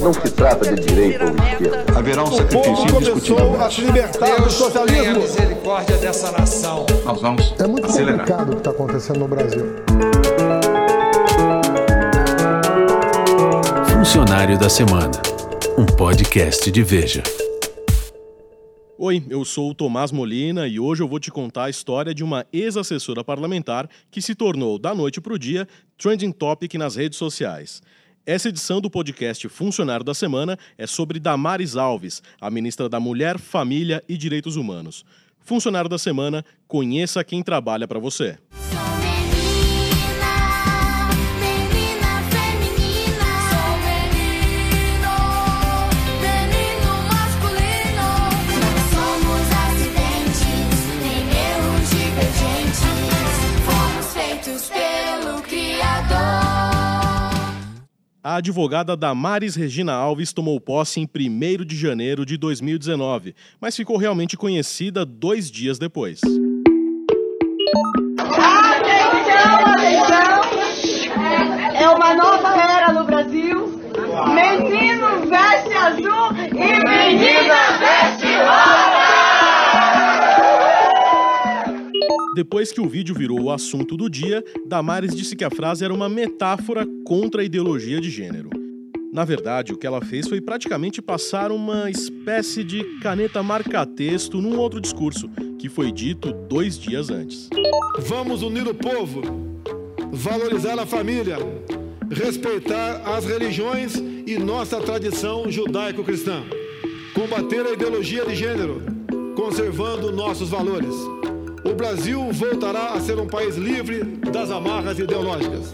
Não se trata de direita ou esquerda. Haverá um sacrifício indiscutível. a se libertar do socialismo. misericórdia dessa nação. Nós vamos É muito acelerar. complicado o que está acontecendo no Brasil. Funcionário da Semana, um podcast de Veja. Oi, eu sou o Tomás Molina e hoje eu vou te contar a história de uma ex-assessora parlamentar que se tornou, da noite para o dia, trending topic nas redes sociais. Essa edição do podcast Funcionário da Semana é sobre Damares Alves, a ministra da Mulher, Família e Direitos Humanos. Funcionário da Semana, conheça quem trabalha para você. A advogada Damares Regina Alves tomou posse em 1 de janeiro de 2019, mas ficou realmente conhecida dois dias depois. Atenção, atenção! É uma nova era no Brasil. Menino veste azul e menina veste Depois que o vídeo virou o assunto do dia, Damares disse que a frase era uma metáfora contra a ideologia de gênero. Na verdade, o que ela fez foi praticamente passar uma espécie de caneta marca-texto num outro discurso, que foi dito dois dias antes. Vamos unir o povo, valorizar a família, respeitar as religiões e nossa tradição judaico-cristã, combater a ideologia de gênero, conservando nossos valores. Brasil voltará a ser um país livre das amarras ideológicas.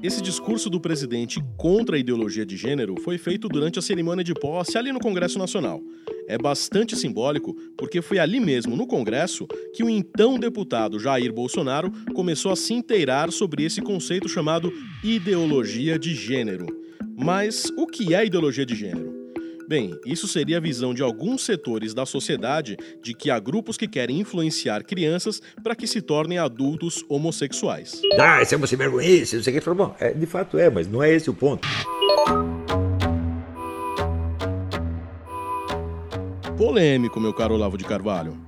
Esse discurso do presidente contra a ideologia de gênero foi feito durante a cerimônia de posse ali no Congresso Nacional. É bastante simbólico porque foi ali mesmo, no Congresso, que o então deputado Jair Bolsonaro começou a se inteirar sobre esse conceito chamado ideologia de gênero. Mas o que é ideologia de gênero? Bem, isso seria a visão de alguns setores da sociedade de que há grupos que querem influenciar crianças para que se tornem adultos homossexuais. Ah, isso é uma vergonhice, não sei o que. Bom, é, de fato é, mas não é esse o ponto. Polêmico, meu caro Olavo de Carvalho.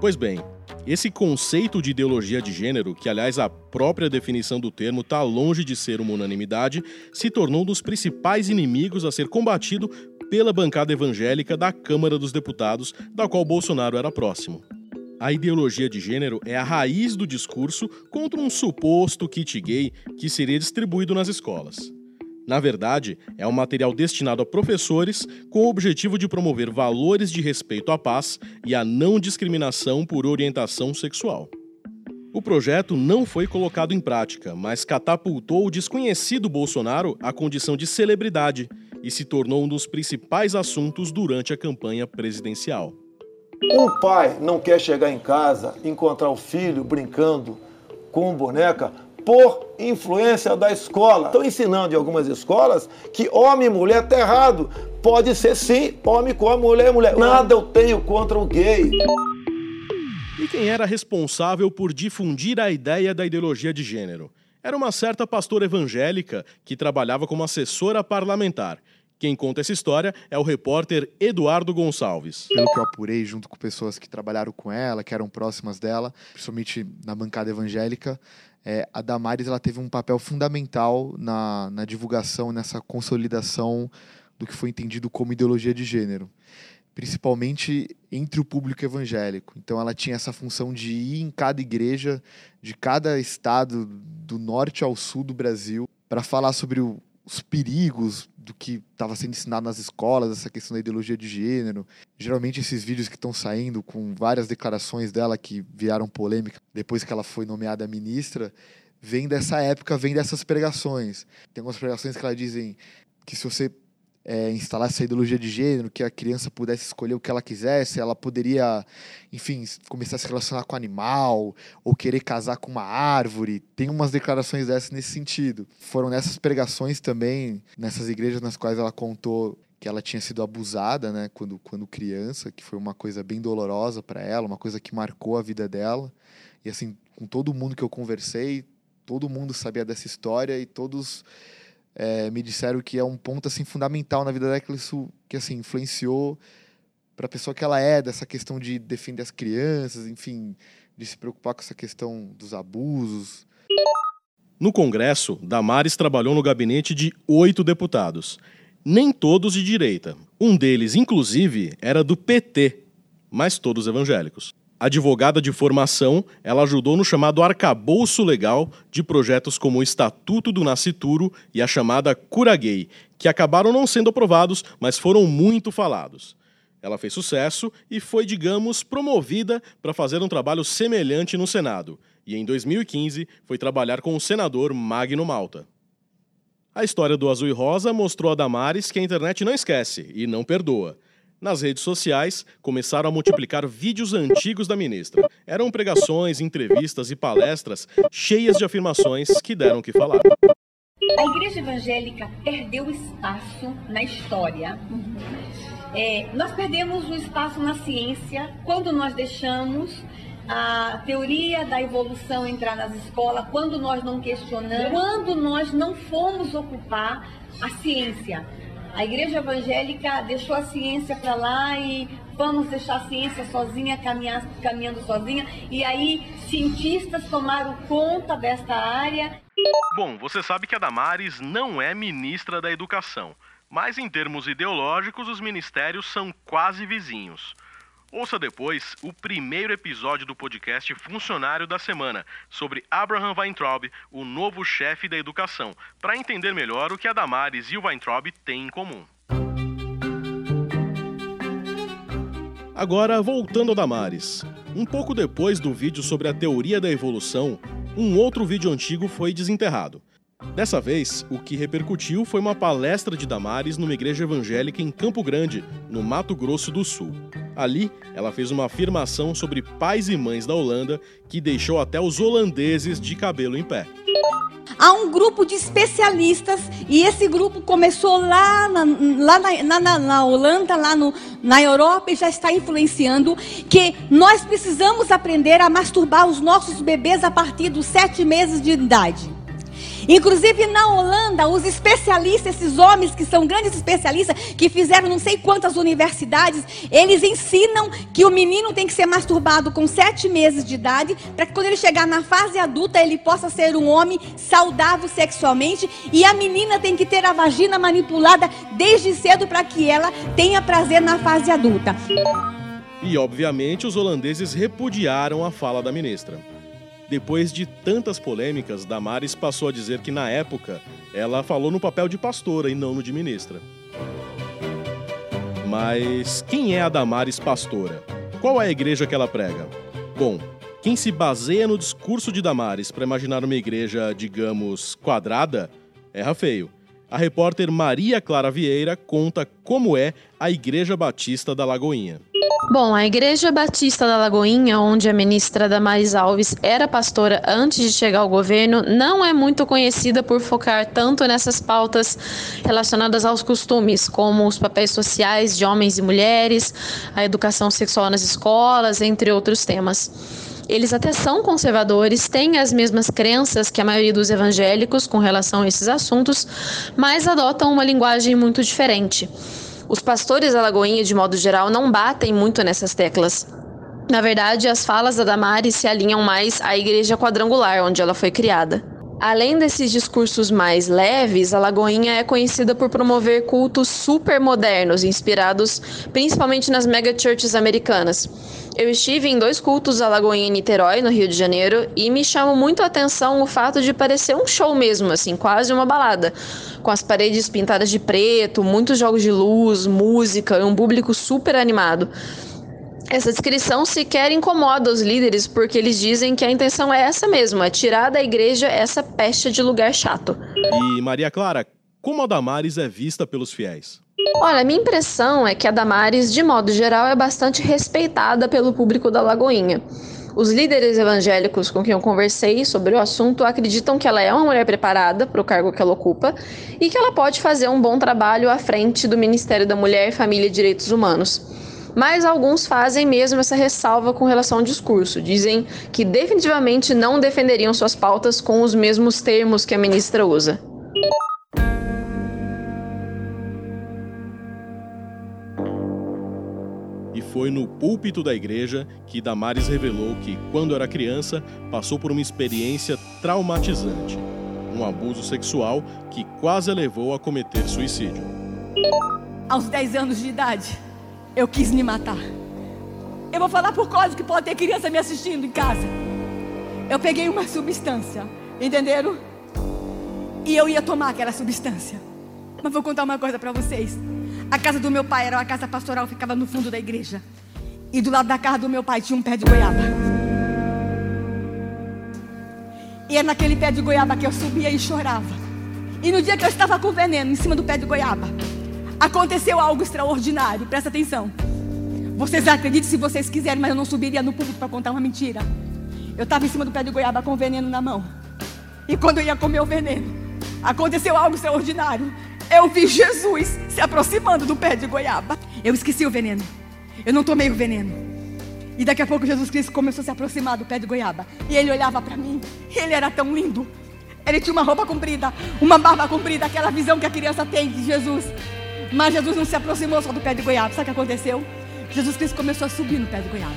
Pois bem, esse conceito de ideologia de gênero, que aliás a própria definição do termo está longe de ser uma unanimidade, se tornou um dos principais inimigos a ser combatido pela bancada evangélica da Câmara dos Deputados, da qual Bolsonaro era próximo. A ideologia de gênero é a raiz do discurso contra um suposto kit gay que seria distribuído nas escolas. Na verdade, é um material destinado a professores com o objetivo de promover valores de respeito à paz e à não discriminação por orientação sexual. O projeto não foi colocado em prática, mas catapultou o desconhecido Bolsonaro à condição de celebridade e se tornou um dos principais assuntos durante a campanha presidencial. Um pai não quer chegar em casa e encontrar o filho brincando com boneca por influência da escola. Estão ensinando em algumas escolas que homem e mulher está errado. Pode ser sim, homem com homem, mulher é mulher. Nada eu tenho contra o gay. E quem era responsável por difundir a ideia da ideologia de gênero? Era uma certa pastora evangélica que trabalhava como assessora parlamentar. Quem conta essa história é o repórter Eduardo Gonçalves. pelo que eu apurei junto com pessoas que trabalharam com ela, que eram próximas dela, principalmente na bancada evangélica, é, a Damares ela teve um papel fundamental na, na divulgação, nessa consolidação do que foi entendido como ideologia de gênero, principalmente entre o público evangélico. Então ela tinha essa função de ir em cada igreja de cada estado do norte ao sul do Brasil para falar sobre o- os perigos do que estava sendo ensinado nas escolas, essa questão da ideologia de gênero. Geralmente esses vídeos que estão saindo com várias declarações dela que viraram polêmica depois que ela foi nomeada ministra, vem dessa época, vem dessas pregações. Tem algumas pregações que ela dizem que se você é, instalasse essa ideologia de gênero, que a criança pudesse escolher o que ela quisesse, ela poderia, enfim, começar a se relacionar com animal, ou querer casar com uma árvore. Tem umas declarações dessas nesse sentido. Foram nessas pregações também, nessas igrejas nas quais ela contou que ela tinha sido abusada, né, quando, quando criança, que foi uma coisa bem dolorosa para ela, uma coisa que marcou a vida dela. E assim, com todo mundo que eu conversei, todo mundo sabia dessa história e todos é, me disseram que é um ponto assim fundamental na vida dela que isso que assim influenciou para a pessoa que ela é dessa questão de defender as crianças, enfim, de se preocupar com essa questão dos abusos. No Congresso, Damares trabalhou no gabinete de oito deputados, nem todos de direita. Um deles, inclusive, era do PT, mas todos evangélicos. Advogada de formação, ela ajudou no chamado arcabouço legal de projetos como o Estatuto do Nascituro e a chamada Cura Gay, que acabaram não sendo aprovados, mas foram muito falados. Ela fez sucesso e foi, digamos, promovida para fazer um trabalho semelhante no Senado, e em 2015 foi trabalhar com o senador Magno Malta. A história do Azul e Rosa mostrou a Damares que a internet não esquece e não perdoa. Nas redes sociais, começaram a multiplicar vídeos antigos da ministra. Eram pregações, entrevistas e palestras cheias de afirmações que deram o que falar. A igreja evangélica perdeu espaço na história. É, nós perdemos o espaço na ciência quando nós deixamos a teoria da evolução entrar nas escolas, quando nós não questionamos, quando nós não fomos ocupar a ciência. A igreja evangélica deixou a ciência para lá e vamos deixar a ciência sozinha, caminhar, caminhando sozinha. E aí cientistas tomaram conta desta área. Bom, você sabe que a Damares não é ministra da Educação, mas em termos ideológicos, os ministérios são quase vizinhos. Ouça depois o primeiro episódio do podcast Funcionário da Semana, sobre Abraham Weintraub, o novo chefe da educação, para entender melhor o que a Damares e o Weintraub têm em comum. Agora, voltando a Damares. Um pouco depois do vídeo sobre a teoria da evolução, um outro vídeo antigo foi desenterrado. Dessa vez, o que repercutiu foi uma palestra de Damares numa igreja evangélica em Campo Grande, no Mato Grosso do Sul. Ali, ela fez uma afirmação sobre pais e mães da Holanda que deixou até os holandeses de cabelo em pé. Há um grupo de especialistas e esse grupo começou lá na, lá na, na, na Holanda, lá no, na Europa e já está influenciando que nós precisamos aprender a masturbar os nossos bebês a partir dos sete meses de idade. Inclusive na Holanda, os especialistas, esses homens que são grandes especialistas, que fizeram não sei quantas universidades, eles ensinam que o menino tem que ser masturbado com sete meses de idade, para que quando ele chegar na fase adulta, ele possa ser um homem saudável sexualmente, e a menina tem que ter a vagina manipulada desde cedo para que ela tenha prazer na fase adulta. E, obviamente, os holandeses repudiaram a fala da ministra. Depois de tantas polêmicas, Damares passou a dizer que, na época, ela falou no papel de pastora e não no de ministra. Mas quem é a Damares pastora? Qual é a igreja que ela prega? Bom, quem se baseia no discurso de Damares para imaginar uma igreja, digamos, quadrada, erra feio. A repórter Maria Clara Vieira conta como é a Igreja Batista da Lagoinha. Bom, a Igreja Batista da Lagoinha, onde a ministra Damares Alves era pastora antes de chegar ao governo, não é muito conhecida por focar tanto nessas pautas relacionadas aos costumes, como os papéis sociais de homens e mulheres, a educação sexual nas escolas, entre outros temas. Eles até são conservadores, têm as mesmas crenças que a maioria dos evangélicos com relação a esses assuntos, mas adotam uma linguagem muito diferente. Os pastores da Lagoinha, de modo geral, não batem muito nessas teclas. Na verdade, as falas da Damares se alinham mais à igreja quadrangular, onde ela foi criada. Além desses discursos mais leves, a Lagoinha é conhecida por promover cultos super modernos, inspirados principalmente nas mega churches americanas. Eu estive em dois cultos da Lagoinha em Niterói, no Rio de Janeiro, e me chamou muito a atenção o fato de parecer um show mesmo, assim, quase uma balada, com as paredes pintadas de preto, muitos jogos de luz, música e um público super animado. Essa descrição sequer incomoda os líderes porque eles dizem que a intenção é essa mesmo, é tirar da igreja essa peste de lugar chato. E Maria Clara, como a Damares é vista pelos fiéis? Olha, a minha impressão é que a Damares, de modo geral, é bastante respeitada pelo público da Lagoinha. Os líderes evangélicos com quem eu conversei sobre o assunto acreditam que ela é uma mulher preparada para o cargo que ela ocupa e que ela pode fazer um bom trabalho à frente do Ministério da Mulher, Família e Direitos Humanos. Mas alguns fazem mesmo essa ressalva com relação ao discurso. Dizem que definitivamente não defenderiam suas pautas com os mesmos termos que a ministra usa. E foi no púlpito da igreja que Damares revelou que, quando era criança, passou por uma experiência traumatizante. Um abuso sexual que quase a levou a cometer suicídio. Aos 10 anos de idade, eu quis me matar. Eu vou falar por código que pode ter criança me assistindo em casa. Eu peguei uma substância, entenderam? E eu ia tomar aquela substância. Mas vou contar uma coisa para vocês. A casa do meu pai era uma casa pastoral, ficava no fundo da igreja. E do lado da casa do meu pai tinha um pé de goiaba. E é naquele pé de goiaba que eu subia e chorava. E no dia que eu estava com veneno em cima do pé de goiaba, aconteceu algo extraordinário. Presta atenção. Vocês acreditem se vocês quiserem, mas eu não subiria no público para contar uma mentira. Eu estava em cima do pé de goiaba com veneno na mão. E quando eu ia comer o veneno, aconteceu algo extraordinário. Eu vi Jesus se aproximando do pé de goiaba. Eu esqueci o veneno. Eu não tomei o veneno. E daqui a pouco Jesus Cristo começou a se aproximar do pé de goiaba. E ele olhava para mim. E ele era tão lindo. Ele tinha uma roupa comprida, uma barba comprida, aquela visão que a criança tem de Jesus. Mas Jesus não se aproximou só do pé de goiaba. Sabe o que aconteceu? Jesus Cristo começou a subir no pé de goiaba.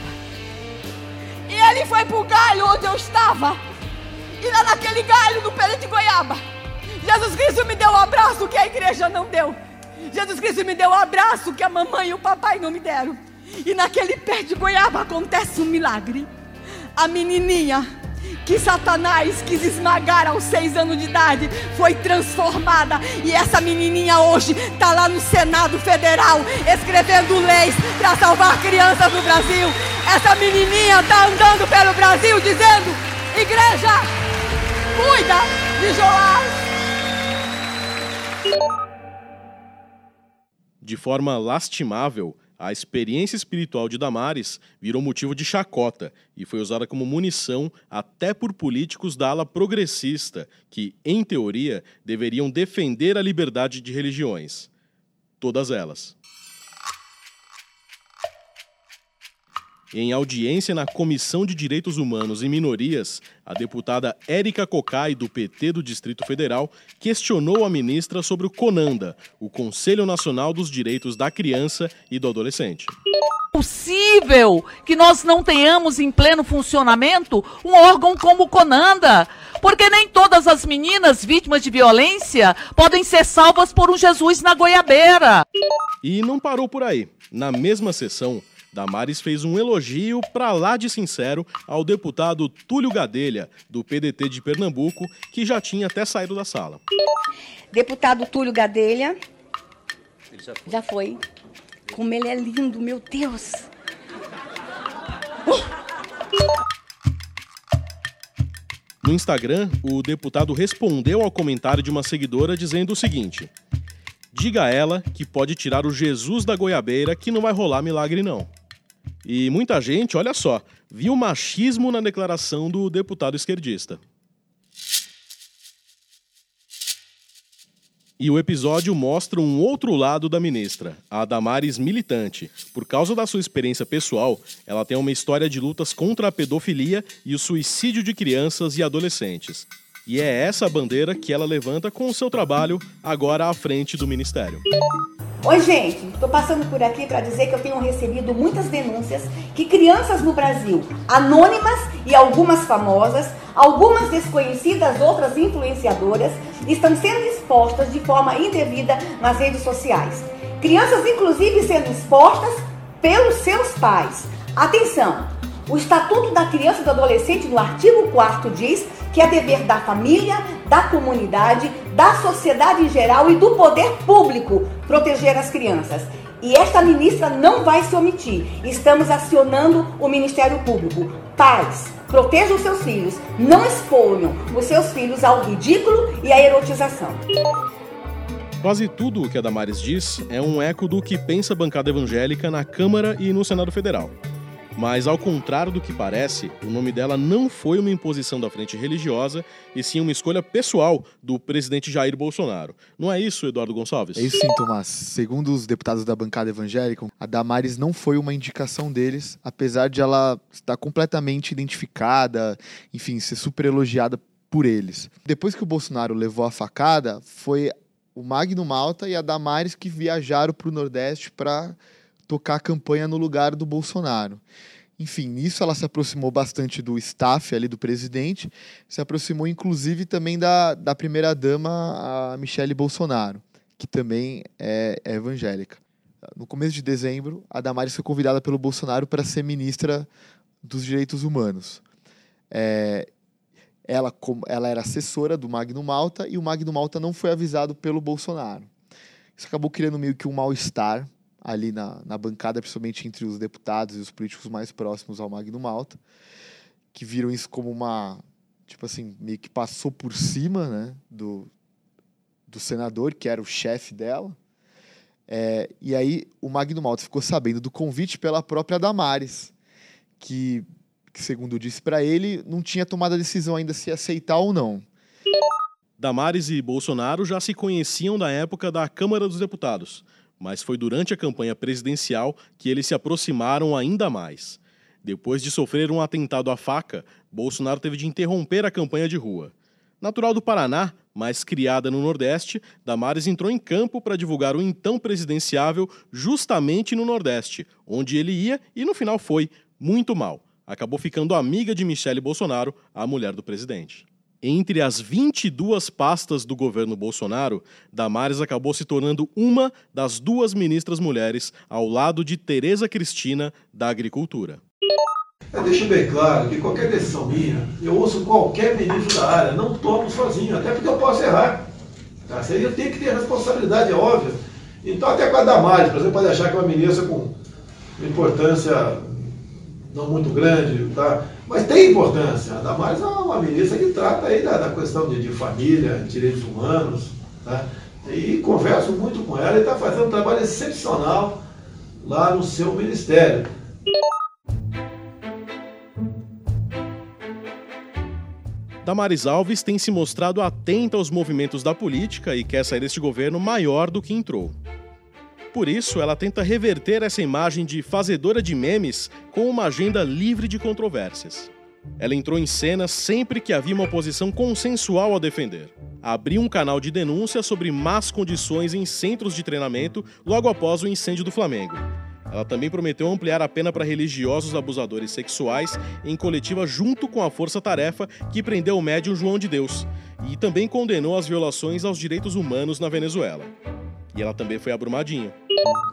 E ele foi pro galho onde eu estava. E lá naquele galho, no pé de goiaba, Jesus Cristo me deu o um abraço que a igreja não deu. Jesus Cristo me deu o um abraço que a mamãe e o papai não me deram. E naquele pé de goiaba acontece um milagre. A menininha que Satanás quis esmagar aos seis anos de idade foi transformada. E essa menininha hoje está lá no Senado Federal escrevendo leis para salvar crianças no Brasil. Essa menininha está andando pelo Brasil dizendo: Igreja, cuida de Joás. De forma lastimável, a experiência espiritual de Damares virou motivo de chacota e foi usada como munição até por políticos da ala progressista, que, em teoria, deveriam defender a liberdade de religiões. Todas elas. Em audiência na Comissão de Direitos Humanos e Minorias, a deputada Érica Cocai, do PT do Distrito Federal, questionou a ministra sobre o CONANDA, o Conselho Nacional dos Direitos da Criança e do Adolescente. Possível que nós não tenhamos em pleno funcionamento um órgão como o CONANDA, porque nem todas as meninas vítimas de violência podem ser salvas por um Jesus na goiabeira. E não parou por aí. Na mesma sessão, Damares fez um elogio pra lá de sincero ao deputado Túlio Gadelha, do PDT de Pernambuco, que já tinha até saído da sala. Deputado Túlio Gadelha. Já foi. Como ele é lindo, meu Deus. No Instagram, o deputado respondeu ao comentário de uma seguidora dizendo o seguinte: Diga a ela que pode tirar o Jesus da goiabeira que não vai rolar milagre não. E muita gente, olha só, viu machismo na declaração do deputado esquerdista. E o episódio mostra um outro lado da ministra, a Damares militante. Por causa da sua experiência pessoal, ela tem uma história de lutas contra a pedofilia e o suicídio de crianças e adolescentes. E é essa bandeira que ela levanta com o seu trabalho agora à frente do ministério. Oi, gente, estou passando por aqui para dizer que eu tenho recebido muitas denúncias que crianças no Brasil, anônimas e algumas famosas, algumas desconhecidas, outras influenciadoras, estão sendo expostas de forma indevida nas redes sociais. Crianças, inclusive, sendo expostas pelos seus pais. Atenção! O Estatuto da Criança e do Adolescente, no artigo 4 diz que é dever da família, da comunidade, da sociedade em geral e do poder público proteger as crianças. E esta ministra não vai se omitir. Estamos acionando o Ministério Público. Pais, protejam seus filhos, não exponham os seus filhos ao ridículo e à erotização. Quase tudo o que a Damares diz é um eco do que pensa a bancada evangélica na Câmara e no Senado Federal. Mas, ao contrário do que parece, o nome dela não foi uma imposição da frente religiosa, e sim uma escolha pessoal do presidente Jair Bolsonaro. Não é isso, Eduardo Gonçalves? É isso sim, Tomás. Segundo os deputados da bancada evangélica, a Damares não foi uma indicação deles, apesar de ela estar completamente identificada, enfim, ser super elogiada por eles. Depois que o Bolsonaro levou a facada, foi o Magno Malta e a Damares que viajaram para o Nordeste para tocar a campanha no lugar do Bolsonaro. Enfim, nisso ela se aproximou bastante do staff ali do presidente, se aproximou inclusive também da, da primeira-dama, a Michele Bolsonaro, que também é, é evangélica. No começo de dezembro, a Damares foi convidada pelo Bolsonaro para ser ministra dos Direitos Humanos. É, ela, ela era assessora do Magno Malta e o Magno Malta não foi avisado pelo Bolsonaro. Isso acabou criando meio que um mal-estar ali na, na bancada, principalmente entre os deputados e os políticos mais próximos ao Magno Malta, que viram isso como uma, tipo assim, meio que passou por cima né, do, do senador, que era o chefe dela. É, e aí o Magno Malta ficou sabendo do convite pela própria Damares, que, que segundo disse para ele, não tinha tomado a decisão ainda se aceitar ou não. Damares e Bolsonaro já se conheciam da época da Câmara dos Deputados, mas foi durante a campanha presidencial que eles se aproximaram ainda mais. Depois de sofrer um atentado à faca, Bolsonaro teve de interromper a campanha de rua. Natural do Paraná, mas criada no Nordeste, Damares entrou em campo para divulgar o então presidenciável justamente no Nordeste, onde ele ia e no final foi muito mal. Acabou ficando amiga de Michele Bolsonaro, a mulher do presidente. Entre as 22 pastas do governo Bolsonaro, Damares acabou se tornando uma das duas ministras mulheres ao lado de Tereza Cristina, da Agricultura. Eu deixo bem claro que qualquer decisão minha, eu ouço qualquer ministro da área, não tomo sozinho, até porque eu posso errar. Tá? Eu tenho que ter responsabilidade, é óbvio. Então, até com a Damares, por exemplo, pode achar que é uma ministra com importância não muito grande, tá? mas tem importância. A Damares é uma ministra que trata aí da, da questão de, de família, direitos humanos, tá? e converso muito com ela e está fazendo um trabalho excepcional lá no seu ministério. Damares Alves tem se mostrado atenta aos movimentos da política e quer sair deste governo maior do que entrou. Por isso, ela tenta reverter essa imagem de fazedora de memes com uma agenda livre de controvérsias. Ela entrou em cena sempre que havia uma posição consensual a defender. Abriu um canal de denúncia sobre más condições em centros de treinamento logo após o incêndio do Flamengo. Ela também prometeu ampliar a pena para religiosos abusadores sexuais em coletiva junto com a Força Tarefa que prendeu o médium João de Deus, e também condenou as violações aos direitos humanos na Venezuela. Ela também foi a Brumadinho.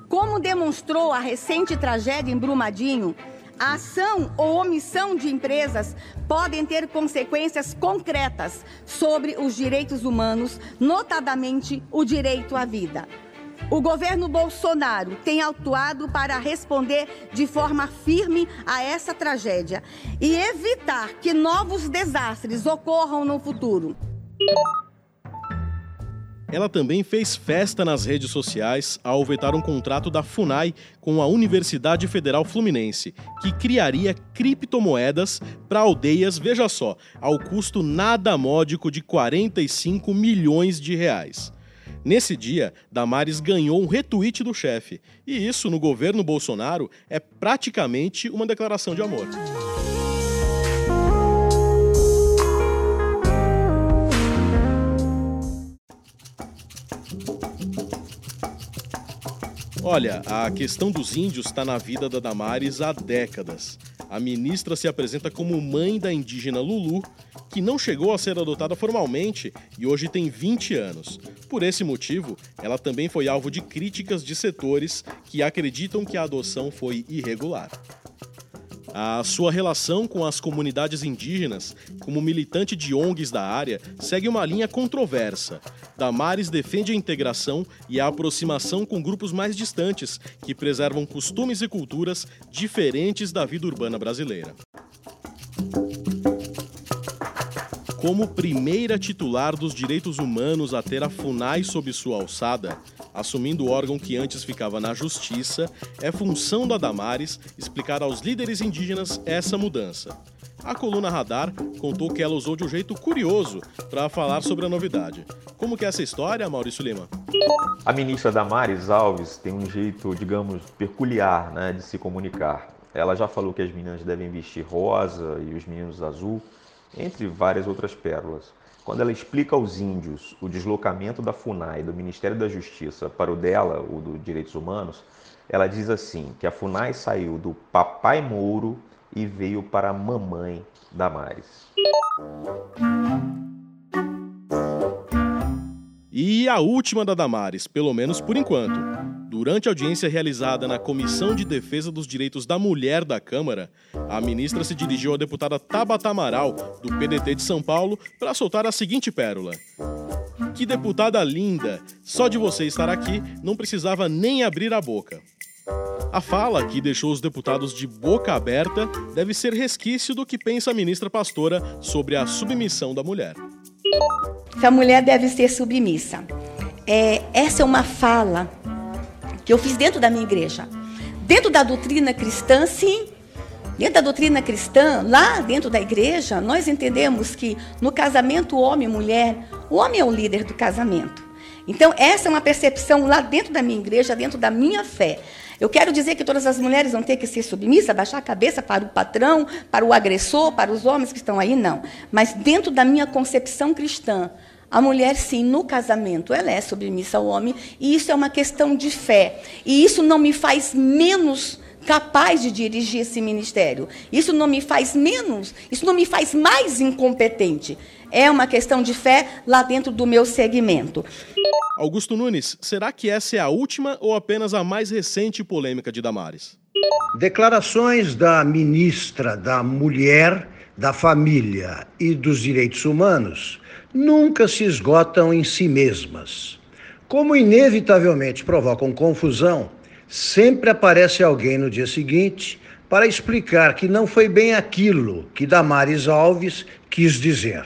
Como demonstrou a recente tragédia em Brumadinho, a ação ou omissão de empresas podem ter consequências concretas sobre os direitos humanos, notadamente o direito à vida. O governo Bolsonaro tem atuado para responder de forma firme a essa tragédia e evitar que novos desastres ocorram no futuro. Ela também fez festa nas redes sociais ao vetar um contrato da FUNAI com a Universidade Federal Fluminense, que criaria criptomoedas para aldeias, veja só, ao custo nada módico de 45 milhões de reais. Nesse dia, Damares ganhou um retweet do chefe, e isso no governo Bolsonaro é praticamente uma declaração de amor. Olha, a questão dos índios está na vida da Damares há décadas. A ministra se apresenta como mãe da indígena Lulu, que não chegou a ser adotada formalmente e hoje tem 20 anos. Por esse motivo, ela também foi alvo de críticas de setores que acreditam que a adoção foi irregular. A sua relação com as comunidades indígenas, como militante de ONGs da área, segue uma linha controversa. Damares defende a integração e a aproximação com grupos mais distantes, que preservam costumes e culturas diferentes da vida urbana brasileira. Como primeira titular dos direitos humanos a ter a FUNAI sob sua alçada, assumindo o órgão que antes ficava na Justiça, é função da Damares explicar aos líderes indígenas essa mudança. A coluna Radar contou que ela usou de um jeito curioso para falar sobre a novidade. Como que é essa história, Maurício Lima? A ministra Damares Alves tem um jeito, digamos, peculiar né, de se comunicar. Ela já falou que as meninas devem vestir rosa e os meninos azul, entre várias outras pérolas. Quando ela explica aos índios o deslocamento da FUNAI do Ministério da Justiça para o dela, o do Direitos Humanos, ela diz assim que a FUNAI saiu do papai Mouro e veio para a mamãe Damares. E a última da Damares, pelo menos por enquanto. Durante a audiência realizada na Comissão de Defesa dos Direitos da Mulher da Câmara, a ministra se dirigiu à deputada Tabata Amaral, do PDT de São Paulo, para soltar a seguinte pérola. Que deputada linda! Só de você estar aqui, não precisava nem abrir a boca. A fala, que deixou os deputados de boca aberta, deve ser resquício do que pensa a ministra pastora sobre a submissão da mulher. A mulher deve ser submissa. É, essa é uma fala que eu fiz dentro da minha igreja. Dentro da doutrina cristã, sim. Dentro da doutrina cristã, lá dentro da igreja, nós entendemos que no casamento homem e mulher, o homem é o líder do casamento. Então, essa é uma percepção lá dentro da minha igreja, dentro da minha fé. Eu quero dizer que todas as mulheres vão ter que ser submissas, baixar a cabeça para o patrão, para o agressor, para os homens que estão aí, não. Mas dentro da minha concepção cristã, a mulher, sim, no casamento, ela é submissa ao homem, e isso é uma questão de fé. E isso não me faz menos capaz de dirigir esse ministério. Isso não me faz menos, isso não me faz mais incompetente. É uma questão de fé lá dentro do meu segmento. Augusto Nunes, será que essa é a última ou apenas a mais recente polêmica de Damares? Declarações da ministra da Mulher, da Família e dos Direitos Humanos nunca se esgotam em si mesmas. Como inevitavelmente provocam confusão, sempre aparece alguém no dia seguinte para explicar que não foi bem aquilo que Damares Alves quis dizer.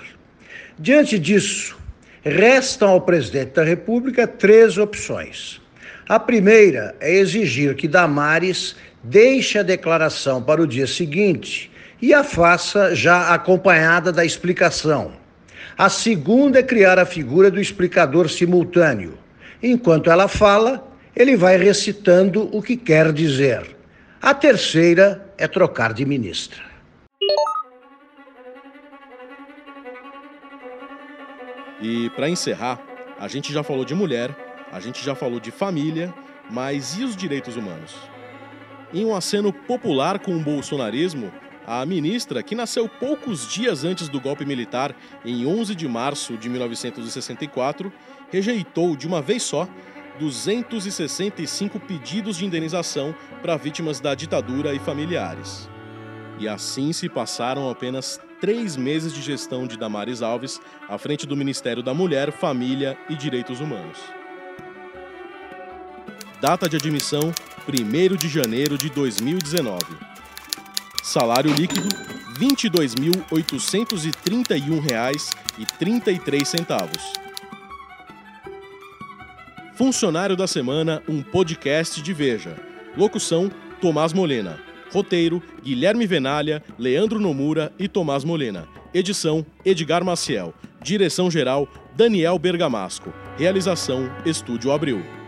Diante disso, restam ao presidente da República três opções. A primeira é exigir que Damares deixe a declaração para o dia seguinte e a faça já acompanhada da explicação. A segunda é criar a figura do explicador simultâneo. Enquanto ela fala, ele vai recitando o que quer dizer. A terceira é trocar de ministra. E para encerrar, a gente já falou de mulher, a gente já falou de família, mas e os direitos humanos? Em um aceno popular com o bolsonarismo, a ministra, que nasceu poucos dias antes do golpe militar, em 11 de março de 1964, rejeitou de uma vez só 265 pedidos de indenização para vítimas da ditadura e familiares. E assim se passaram apenas três meses de gestão de Damares Alves à frente do Ministério da Mulher, Família e Direitos Humanos. Data de admissão: 1 de janeiro de 2019. Salário líquido: R$ 22.831,33. Funcionário da Semana, um podcast de Veja. Locução: Tomás Molena. Roteiro: Guilherme Venalha, Leandro Nomura e Tomás Molena. Edição: Edgar Maciel. Direção-geral: Daniel Bergamasco. Realização: Estúdio Abril.